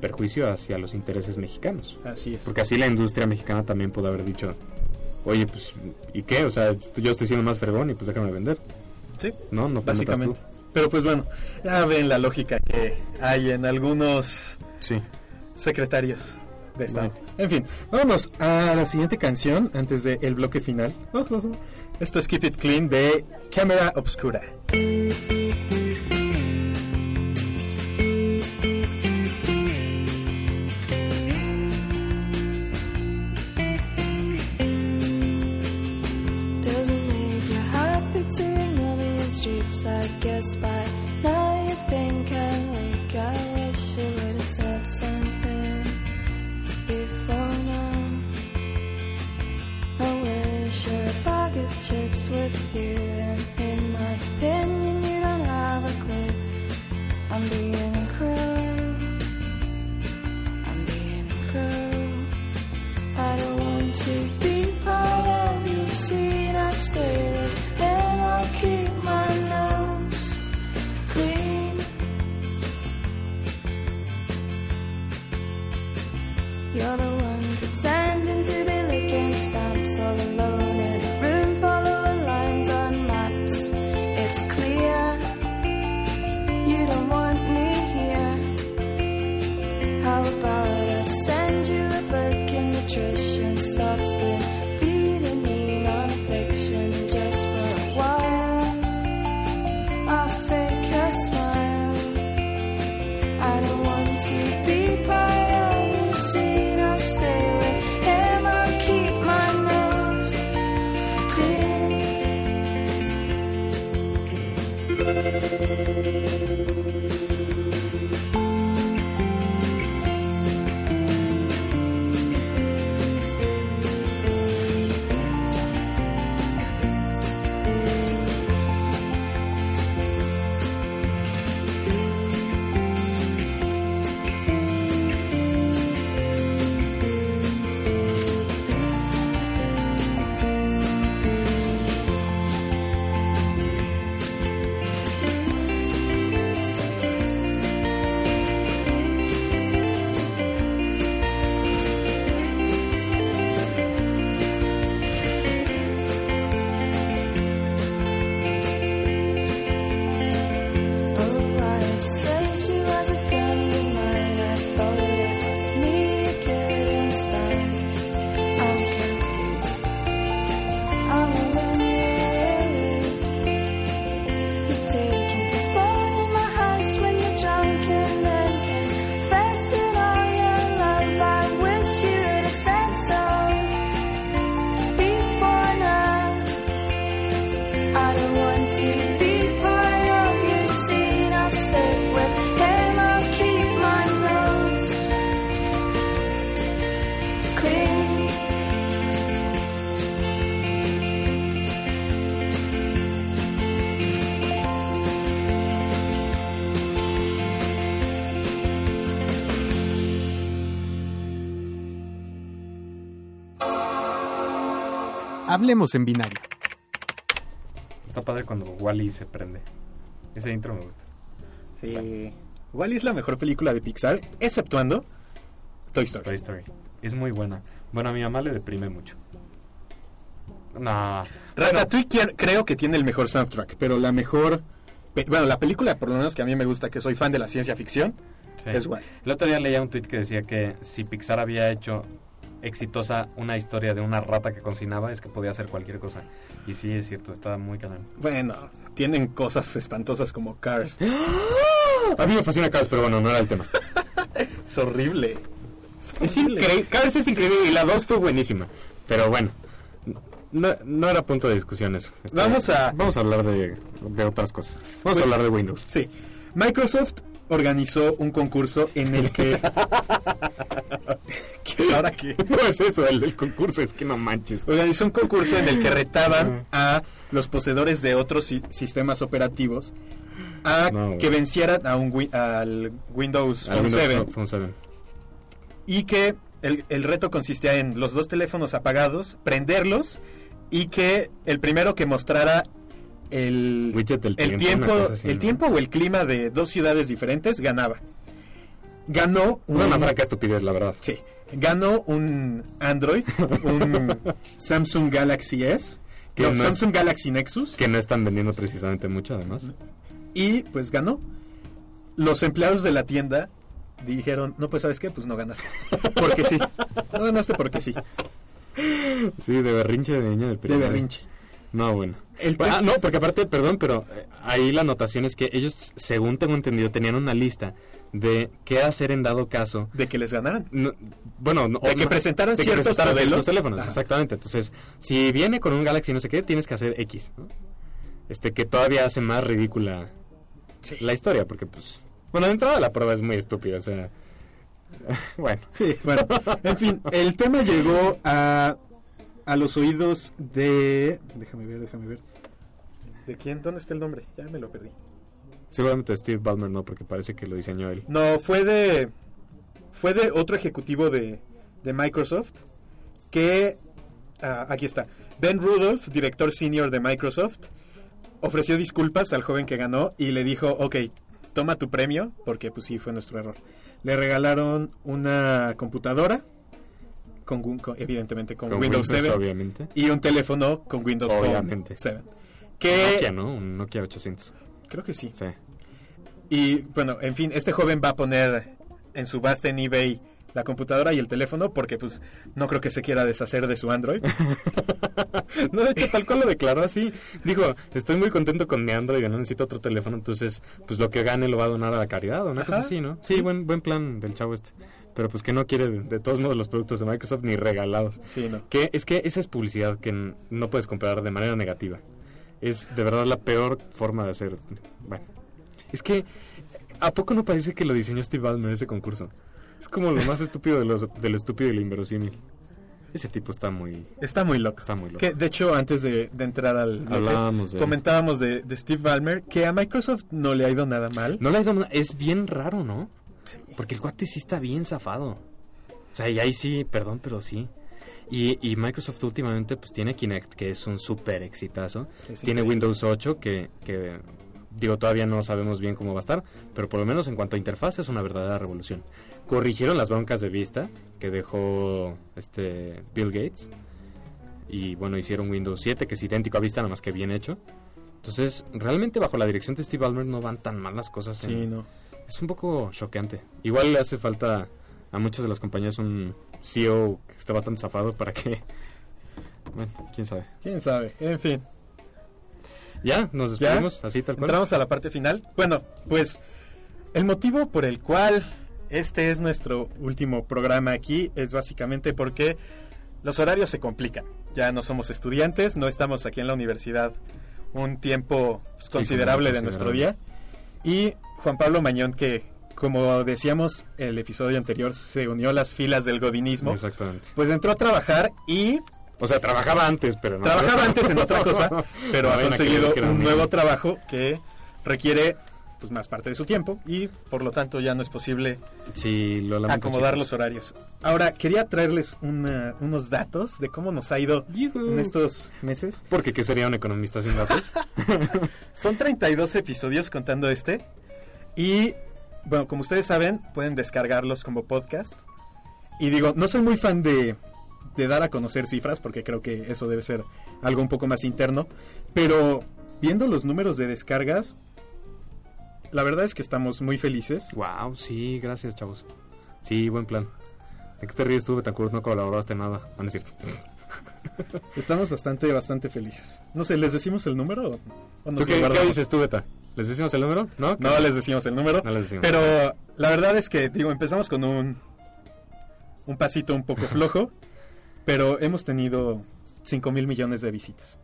perjuicio hacia los intereses mexicanos. Así es. Porque así la industria mexicana también pudo haber dicho, oye, pues, ¿y qué? O sea, yo estoy siendo más fregón y pues déjame vender. Sí, No, no básicamente. Pero pues bueno, ya ven la lógica que hay en algunos. Sí. secretarios de Estado. Bueno. En fin, vámonos a la siguiente canción antes del bloque final. Esto es Keep It Clean de Cámara Obscura. Hablemos en binario. Está padre cuando Wally se prende. Ese intro me gusta. Sí. Wally es la mejor película de Pixar, exceptuando Toy Story. Toy Story. Es muy buena. Bueno, a mi mamá le deprime mucho. No. Ratatouille quier- creo que tiene el mejor soundtrack, pero la mejor... Bueno, la película por lo menos que a mí me gusta, que soy fan de la ciencia ficción, Sí. es Wally. El otro día leía un tweet que decía que si Pixar había hecho exitosa una historia de una rata que cocinaba, es que podía hacer cualquier cosa. Y sí, es cierto, estaba muy cañón. Bueno, tienen cosas espantosas como Cars. A mí me fascina Cars, pero bueno, no era el tema. Es horrible. Es increíble, Cars es increíble y la 2 fue buenísima. Pero bueno, no, no era punto de discusiones. Vamos a- Vamos a hablar de, de otras cosas. Vamos a hablar de Windows. Sí. Microsoft organizó un concurso en el que... ¿Qué? ¿Ahora qué? No es eso, el, el concurso, es que no manches. Organizó un concurso en el que retaban a los poseedores de otros si- sistemas operativos a No, que vencieran a un wi- al Windows Al Phone Windows 7 Phone 7. y que el, el reto consistía en los dos teléfonos apagados, prenderlos y que el primero que mostrara el, Widget del el tiempo, así, el ¿no? tiempo o el clima de dos ciudades diferentes ganaba. Ganó un, Una, franca estupidez, la verdad. sí, ganó un Android, un Samsung Galaxy S, Que no, no es- Samsung Galaxy Nexus Que no están vendiendo precisamente mucho, además. y pues ganó. Los empleados de la tienda dijeron, no, pues sabes qué, pues no ganaste. Porque sí. No ganaste porque sí. Sí, de berrinche de niño del De berrinche. No, bueno. El Ah, no, porque aparte, perdón, pero eh, ahí la anotación es que ellos, según tengo entendido, tenían una lista de qué hacer en dado caso. De que les ganaran. No, bueno, no, De que presentaran de que ciertos presentaran modelos. ciertos teléfonos, Ajá. exactamente. Entonces, si viene con un Galaxy no sé qué, tienes que hacer X, ¿no? Este, que todavía hace más ridícula la historia, porque pues... Bueno, de entrada la prueba es muy estúpida, o sea... bueno. Sí, bueno. En fin, el tema llegó a, a los oídos de... Déjame ver, déjame ver. ¿De quién? ¿Dónde está el nombre? Ya me lo perdí. Seguramente Steve Ballmer no, porque parece que lo diseñó él. No, fue de... Fue de otro ejecutivo de, de Microsoft que... ah, aquí está. Ben Rudolph, director senior de Microsoft, ofreció disculpas al joven que ganó y le dijo, ok, toma tu premio, porque pues sí, fue nuestro error. Le regalaron una computadora, con, evidentemente con, Con Windows, 7, obviamente. y un teléfono con Windows Obviamente. Phone 7. Un Que Nokia, ¿no? Un Nokia 800. creo que sí. Sí. Y bueno, en fin, este joven va a poner en subasta en eBay la computadora y el teléfono porque pues no creo que se quiera deshacer de su Android. no, de hecho, tal cual lo declaró así. Dijo, estoy muy contento con mi Android, no necesito otro teléfono, entonces, pues lo que gane lo va a donar a la caridad o una cosa así, ¿no? Sí, buen, buen plan del chavo este. Pero pues que no quiere, de, de todos modos, los productos de Microsoft ni regalados. Sí, no. Que es que esa es publicidad que no puedes comprar de manera negativa. Es de verdad la peor forma de hacer. Bueno, es que ¿a poco no parece que lo diseñó Steve Ballmer ese concurso? Es como lo más estúpido de, los, de lo estúpido y lo inverosímil. Ese tipo está muy Está muy loco. está muy loco. Que de hecho, antes de, de entrar al Hablábamos de- comentábamos de, de Steve Ballmer que a Microsoft no le ha ido nada mal. No le ha ido mal, es bien raro, ¿no? Porque el guate sí está bien zafado. O sea, y ahí sí, perdón, pero sí. Y, y Microsoft últimamente pues tiene Kinect, que es un súper exitazo. Es tiene increíble. Windows 8, que, que digo, todavía no sabemos bien cómo va a estar, pero por lo menos en cuanto a interfaz es una verdadera revolución. Corrigieron las broncas de vista que dejó este Bill Gates. Y bueno, hicieron Windows 7, que es idéntico a vista, nada más que bien hecho. Entonces, realmente bajo la dirección de Steve Ballmer no van tan mal las cosas. en- Sí, no. Es un poco choqueante. Igual le hace falta a muchas de las compañías un CEO que esté bastante zafado para que... Bueno, quién sabe. ¿Quién sabe? En fin. Ya, nos ¿Ya? despedimos así tal cual. Entramos a la parte final. Bueno, pues el motivo por el cual este es nuestro último programa aquí es básicamente porque los horarios se complican. Ya no somos estudiantes, no estamos aquí en la universidad un tiempo pues, Sí, considerable de nuestro día. Y Juan Pablo Mañón, que como decíamos el episodio anterior, se unió a las filas del godinismo, Exactamente. pues entró a trabajar y O sea, trabajaba antes, pero no. Trabajaba antes en otra cosa, pero No ha conseguido un niño. nuevo trabajo que requiere pues más parte de su tiempo y por lo tanto ya no es posible Sí, lo lamento, acomodar chicos. los horarios. Ahora, quería traerles una- unos datos de cómo nos ha ido en estos meses. Porque ¿qué sería un economista sin datos? Son 32 episodios contando este y bueno, como ustedes saben, pueden descargarlos como podcast. Y digo, no soy muy fan de, de dar a conocer cifras porque creo que eso debe ser algo un poco más interno, pero viendo los números de descargas, la verdad es que estamos muy felices. wow, sí, gracias, chavos. Sí, buen plan. ¿De qué te ríes tú, Betancourt? No colaboraste nada. Ah, no es cierto. Estamos bastante, bastante felices. No sé, ¿les decimos el número o- nos ¿Tú qué dices tú, Beta? ¿Les decimos el número? ¿No? No les decimos el número. No les decimos. Pero la verdad es que, digo, empezamos con un, un pasito un poco flojo, pero hemos tenido 5 mil millones de visitas.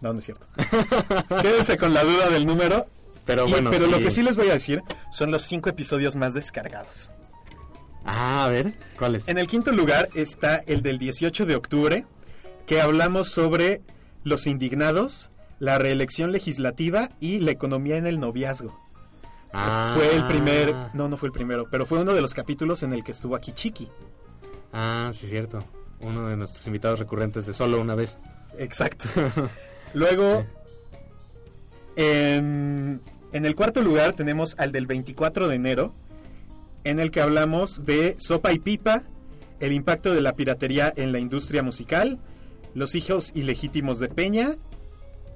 No, no es cierto. Quédense con la duda del número, Pero Y- bueno, pero lo que sí les voy a decir son los cinco episodios más descargados. Ah, a ver, ¿cuáles? En el quinto lugar está el del 18 de octubre, que hablamos sobre los indignados, la reelección legislativa y la economía en el noviazgo. Ah. Fue el primer, no, no fue el primero, pero fue uno de los capítulos en el que estuvo aquí Chiqui. Ah, sí, cierto. Uno de nuestros invitados recurrentes de solo una vez. Exacto. Luego, en, en el cuarto lugar tenemos al del 24 de enero, en el que hablamos de Sopa y Pipa, el impacto de la piratería en la industria musical, los hijos ilegítimos de Peña,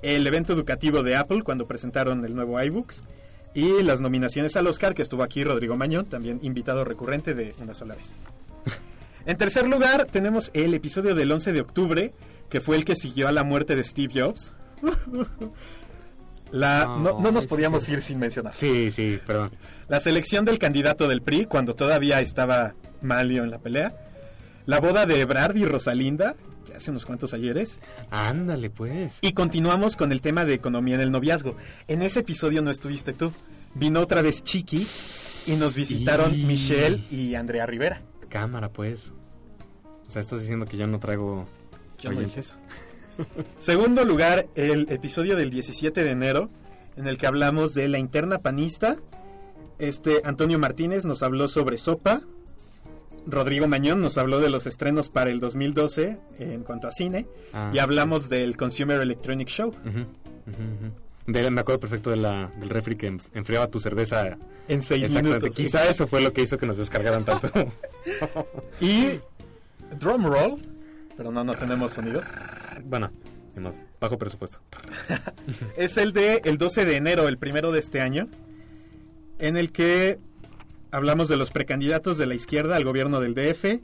el evento educativo de Apple cuando presentaron el nuevo iBooks y las nominaciones al Oscar, que estuvo aquí Rodrigo Mañón, también invitado recurrente de una sola vez. En tercer lugar, tenemos el episodio del 11 de octubre, que fue el que siguió a la muerte de Steve Jobs. La, no, no nos podíamos sí. ir sin mencionar. Sí, sí, perdón. La selección del candidato del PRI cuando todavía estaba Malio en la pelea. La boda de Ebrard y Rosalinda, hace unos cuantos ayeres. Ándale, pues. Y continuamos con el tema de economía en el noviazgo. En ese episodio no estuviste tú. Vino otra vez Chiqui y nos visitaron Y- Michelle y Andrea Rivera. Cámara, pues. O sea, estás diciendo que yo no traigo. Yo no dije oyentes? eso. Segundo lugar, el episodio del 17 de enero, en el que hablamos de la interna panista. Este Antonio Martínez nos habló sobre Sopa. Rodrigo Mañón nos habló de los estrenos para el 2012 en cuanto a cine. Ah, y hablamos del Consumer Electronic Show. De- me acuerdo perfecto de la, del refri que en- enfriaba tu cerveza. En seis minutos. Quizá eso fue lo que hizo que nos descargaran tanto. Y drum roll. Pero no, no tenemos sonidos. bueno, bajo presupuesto. es el de el 12 de enero, el primero de este año, en el que hablamos de los precandidatos de la izquierda al gobierno del DF,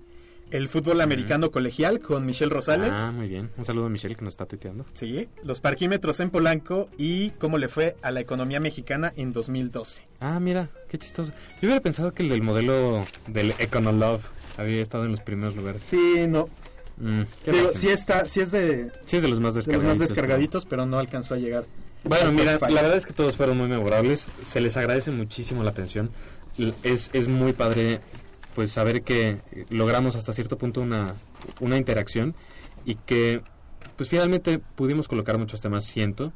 el fútbol americano colegial con Michelle Rosales, Ah, muy bien. Un saludo a Michelle que nos está tuiteando. sí, los parquímetros en Polanco y cómo le fue a la economía mexicana en 2012. Ah, mira, qué chistoso. Yo hubiera pensado que el del modelo del Econolove había estado en los primeros lugares. Sí, no. Mm, Digo, sí está, sí es de, Sí es de los más de los descargaditos. más descargaditos, pero no alcanzó a llegar. Bueno, mira, la verdad es que todos fueron muy memorables. Se les agradece muchísimo la atención. Es, es muy padre pues saber que logramos hasta cierto punto una, una interacción y que pues finalmente pudimos colocar muchos temas, siento,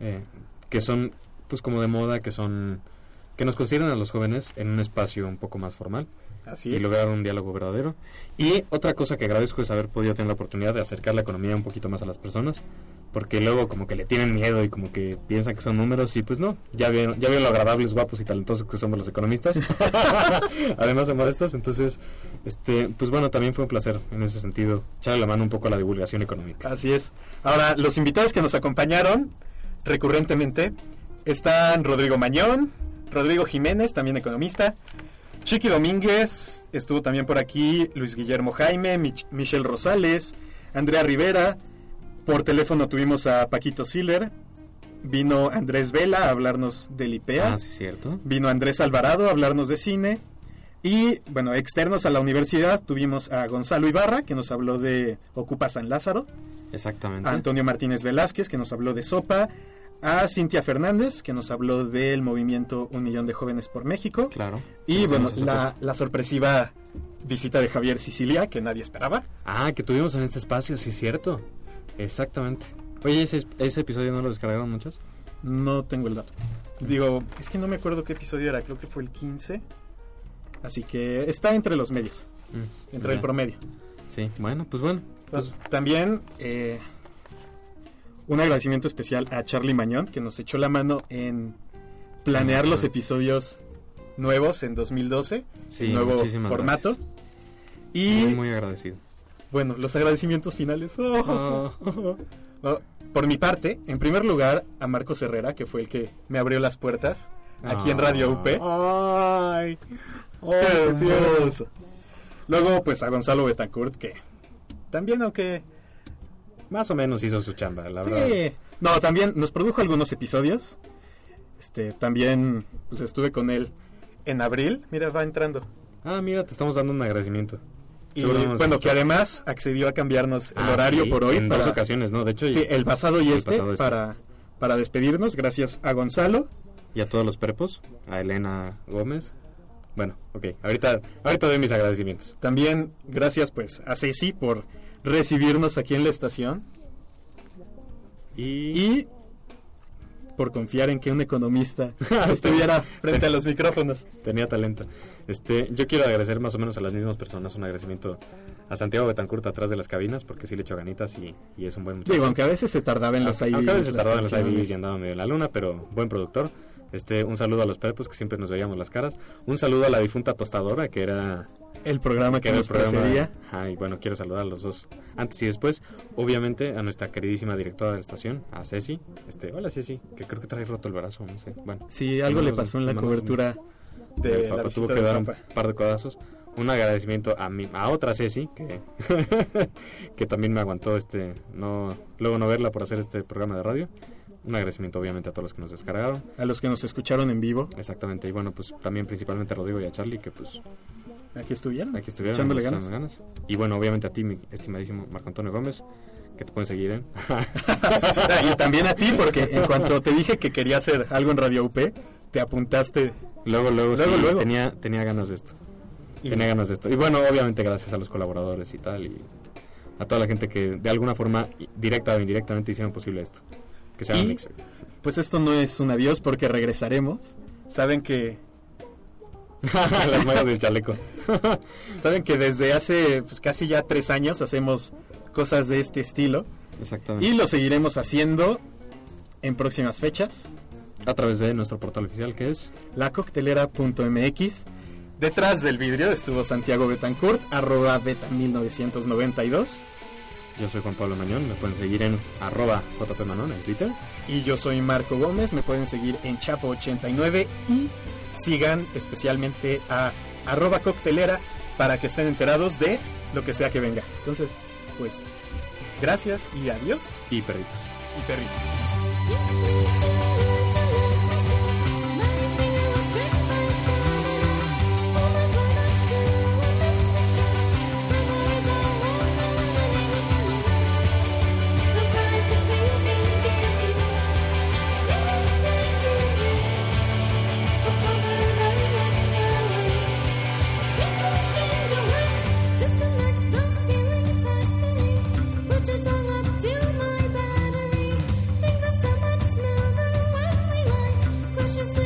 eh, que son pues como de moda, que son que nos consideran a los jóvenes en un espacio un poco más formal Así y lograr un diálogo verdadero. Y otra cosa que agradezco es haber podido tener la oportunidad de acercar la economía un poquito más a las personas, porque luego como que le tienen miedo y como que piensan que son números y pues no, ya vieron, ya vieron lo agradables, guapos y talentosos que somos los economistas, además de modestos, entonces, este, pues bueno, también fue un placer en ese sentido, echarle la mano un poco a la divulgación económica. Así es. Ahora, los invitados que nos acompañaron recurrentemente están Rodrigo Mañón, Rodrigo Jiménez, también economista, Chiqui Domínguez, estuvo también por aquí Luis Guillermo Jaime, Mich- Michelle Rosales, Andrea Rivera, por teléfono tuvimos a Paquito Siller, vino Andrés Vela a hablarnos del IPEA, Ah, sí, cierto. vino Andrés Alvarado a hablarnos de cine. Y bueno, externos a la universidad tuvimos a Gonzalo Ibarra, que nos habló de Ocupa San Lázaro, Exactamente. a Antonio Martínez Velázquez, que nos habló de Sopa, a Cintia Fernández, que nos habló del movimiento Un Millón de Jóvenes por México, Claro. y bueno, la, la sorpresiva visita de Javier Sicilia, que nadie esperaba. Ah, que tuvimos en este espacio, sí, cierto. Exactamente. Oye, ¿ese, ese episodio no lo descargaron muchos? No tengo el dato. Digo, es que no me acuerdo qué episodio era, creo que fue el 15. Así que está entre los medios, Mm, entre el promedio. Sí, bueno, pues bueno. Pues, También eh, un agradecimiento especial a Charlie Mañón, que nos echó la mano en planear los episodios nuevos en 2012, sí, el nuevo muchísimas formato. gracias. Y Muy, muy agradecido. bueno, los agradecimientos finales. Ah. Oh, por mi parte, en primer lugar, a Marcos Herrera, que fue el que me abrió las puertas aquí en Radio UP. Ay, Qué hermoso. Luego, pues a Gonzalo Betancourt, que también, aunque Más o menos hizo su chamba, la verdad. Sí. No, también nos produjo algunos episodios. Este, también pues estuve con él en abril. Mira, va entrando. Ah, mira, te estamos dando un agradecimiento. Y bueno, que además accedió a cambiarnos el Ah, horario sí, por hoy. En para- dos ocasiones, ¿no? De hecho, Sí, el pasado y el este, pasado este. Para, para despedirnos. Gracias a Gonzalo. y a todos los prepos, a Elena Gómez. Bueno, ok, ahorita, ahorita doy mis agradecimientos. También gracias pues a Ceci por recibirnos aquí en la estación Y, y por confiar en que un economista estuviera frente a los micrófonos. tenía talento. Este, yo quiero agradecer más o menos a las mismas personas, un agradecimiento a Santiago Betancourt atrás de las cabinas, porque sí le echó ganitas y, y es un buen muchacho. Digo, aunque a veces se tardaba en los Aunque IDs. a veces se tardaba en los. IDs y andaba medio en la luna, pero buen productor. Este, un saludo a los prepos que siempre nos veíamos las caras. Un saludo a la difunta tostadora que era El programa que, el nos precedía. Ajá, y bueno, quiero saludar a los dos antes y después. Obviamente a nuestra queridísima directora de la estación, a Ceci. Este, hola Ceci, que creo que trae roto el brazo, no sé. Bueno, Sí, algo le pasó en la cobertura de la papá visita tuvo que dar un par de codazos. Un agradecimiento a mi, a otra Ceci que, que también me aguantó este no luego no verla por hacer este programa de radio. Un agradecimiento obviamente a todos los que nos descargaron. A los que nos escucharon en vivo, Exactamente, y bueno, pues también principalmente a Rodrigo y a Charlie que pues aquí estuvieron. aquí estuvieron Echándole ganas. ganas. Y bueno, obviamente a ti, mi estimadísimo Marco Antonio Gómez, que te pueden seguir en y también a ti, porque en cuanto te dije que quería hacer algo en Radio UP, te apuntaste. Luego, luego, Luego, sí, luego. Tenía, tenía ganas de esto. Y- Tenía ganas de esto. Y bueno, obviamente gracias a los colaboradores y tal, y a toda la gente que de alguna forma, directa o indirectamente, hicieron posible esto. Que sea Y- un mixer. Pues esto no es un adiós porque regresaremos. Saben que Las magas del chaleco. saben que desde hace pues, casi ya tres años hacemos cosas de este estilo Exactamente. y lo seguiremos haciendo en próximas fechas. a través de nuestro portal oficial que es lacoctelera.mx. Detrás del vidrio estuvo Santiago Betancourt, arroba beta 1992. Yo soy Juan Pablo Mañón, me pueden seguir en arroba jpmanon en Twitter. Y yo soy Marco Gómez, me pueden seguir en Chapo89 y sigan especialmente a arroba coctelera para que estén enterados de lo que sea que venga. Entonces, pues, gracias y adiós Y perritos. y perritos. precious